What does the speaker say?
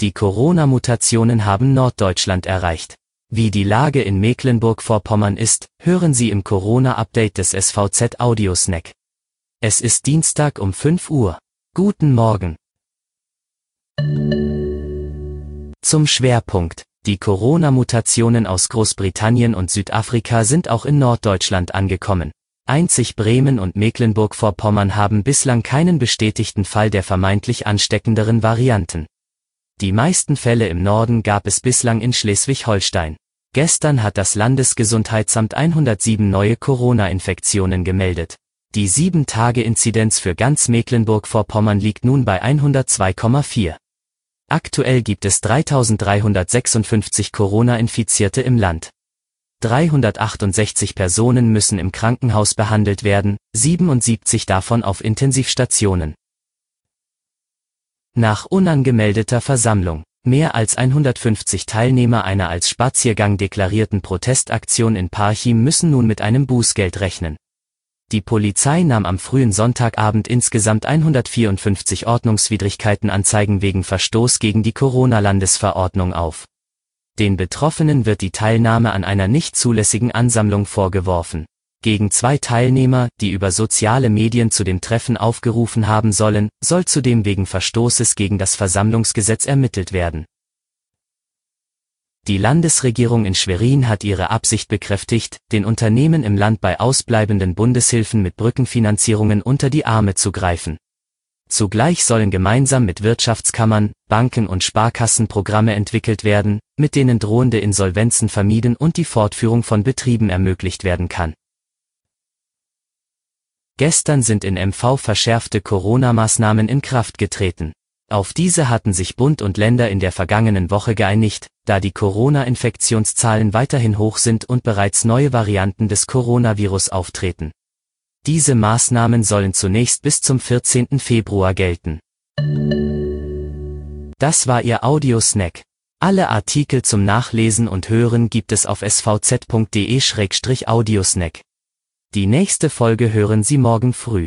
Die Corona-Mutationen haben Norddeutschland erreicht. Wie die Lage in Mecklenburg-Vorpommern ist, hören Sie im Corona-Update des SVZ Audiosnack. Es ist Dienstag um 5 Uhr. Guten Morgen. Zum Schwerpunkt. Die Corona-Mutationen aus Großbritannien und Südafrika sind auch in Norddeutschland angekommen. Einzig Bremen und Mecklenburg-Vorpommern haben bislang keinen bestätigten Fall der vermeintlich ansteckenderen Varianten. Die meisten Fälle im Norden gab es bislang in Schleswig-Holstein. Gestern hat das Landesgesundheitsamt 107 neue Corona-Infektionen gemeldet. Die 7-Tage-Inzidenz für ganz Mecklenburg-Vorpommern liegt nun bei 102,4. Aktuell gibt es 3356 Corona-Infizierte im Land. 368 Personen müssen im Krankenhaus behandelt werden, 77 davon auf Intensivstationen. Nach unangemeldeter Versammlung. Mehr als 150 Teilnehmer einer als Spaziergang deklarierten Protestaktion in Parchim müssen nun mit einem Bußgeld rechnen. Die Polizei nahm am frühen Sonntagabend insgesamt 154 Ordnungswidrigkeitenanzeigen wegen Verstoß gegen die Corona-Landesverordnung auf. Den Betroffenen wird die Teilnahme an einer nicht zulässigen Ansammlung vorgeworfen. Gegen zwei Teilnehmer, die über soziale Medien zu dem Treffen aufgerufen haben sollen, soll zudem wegen Verstoßes gegen das Versammlungsgesetz ermittelt werden. Die Landesregierung in Schwerin hat ihre Absicht bekräftigt, den Unternehmen im Land bei ausbleibenden Bundeshilfen mit Brückenfinanzierungen unter die Arme zu greifen. Zugleich sollen gemeinsam mit Wirtschaftskammern, Banken und Sparkassen Programme entwickelt werden, mit denen drohende Insolvenzen vermieden und die Fortführung von Betrieben ermöglicht werden kann. Gestern sind in MV verschärfte Corona-Maßnahmen in Kraft getreten. Auf diese hatten sich Bund und Länder in der vergangenen Woche geeinigt, da die Corona-Infektionszahlen weiterhin hoch sind und bereits neue Varianten des Coronavirus auftreten. Diese Maßnahmen sollen zunächst bis zum 14. Februar gelten. Das war Ihr Audiosnack. Alle Artikel zum Nachlesen und Hören gibt es auf svz.de-audiosnack. Die nächste Folge hören Sie morgen früh.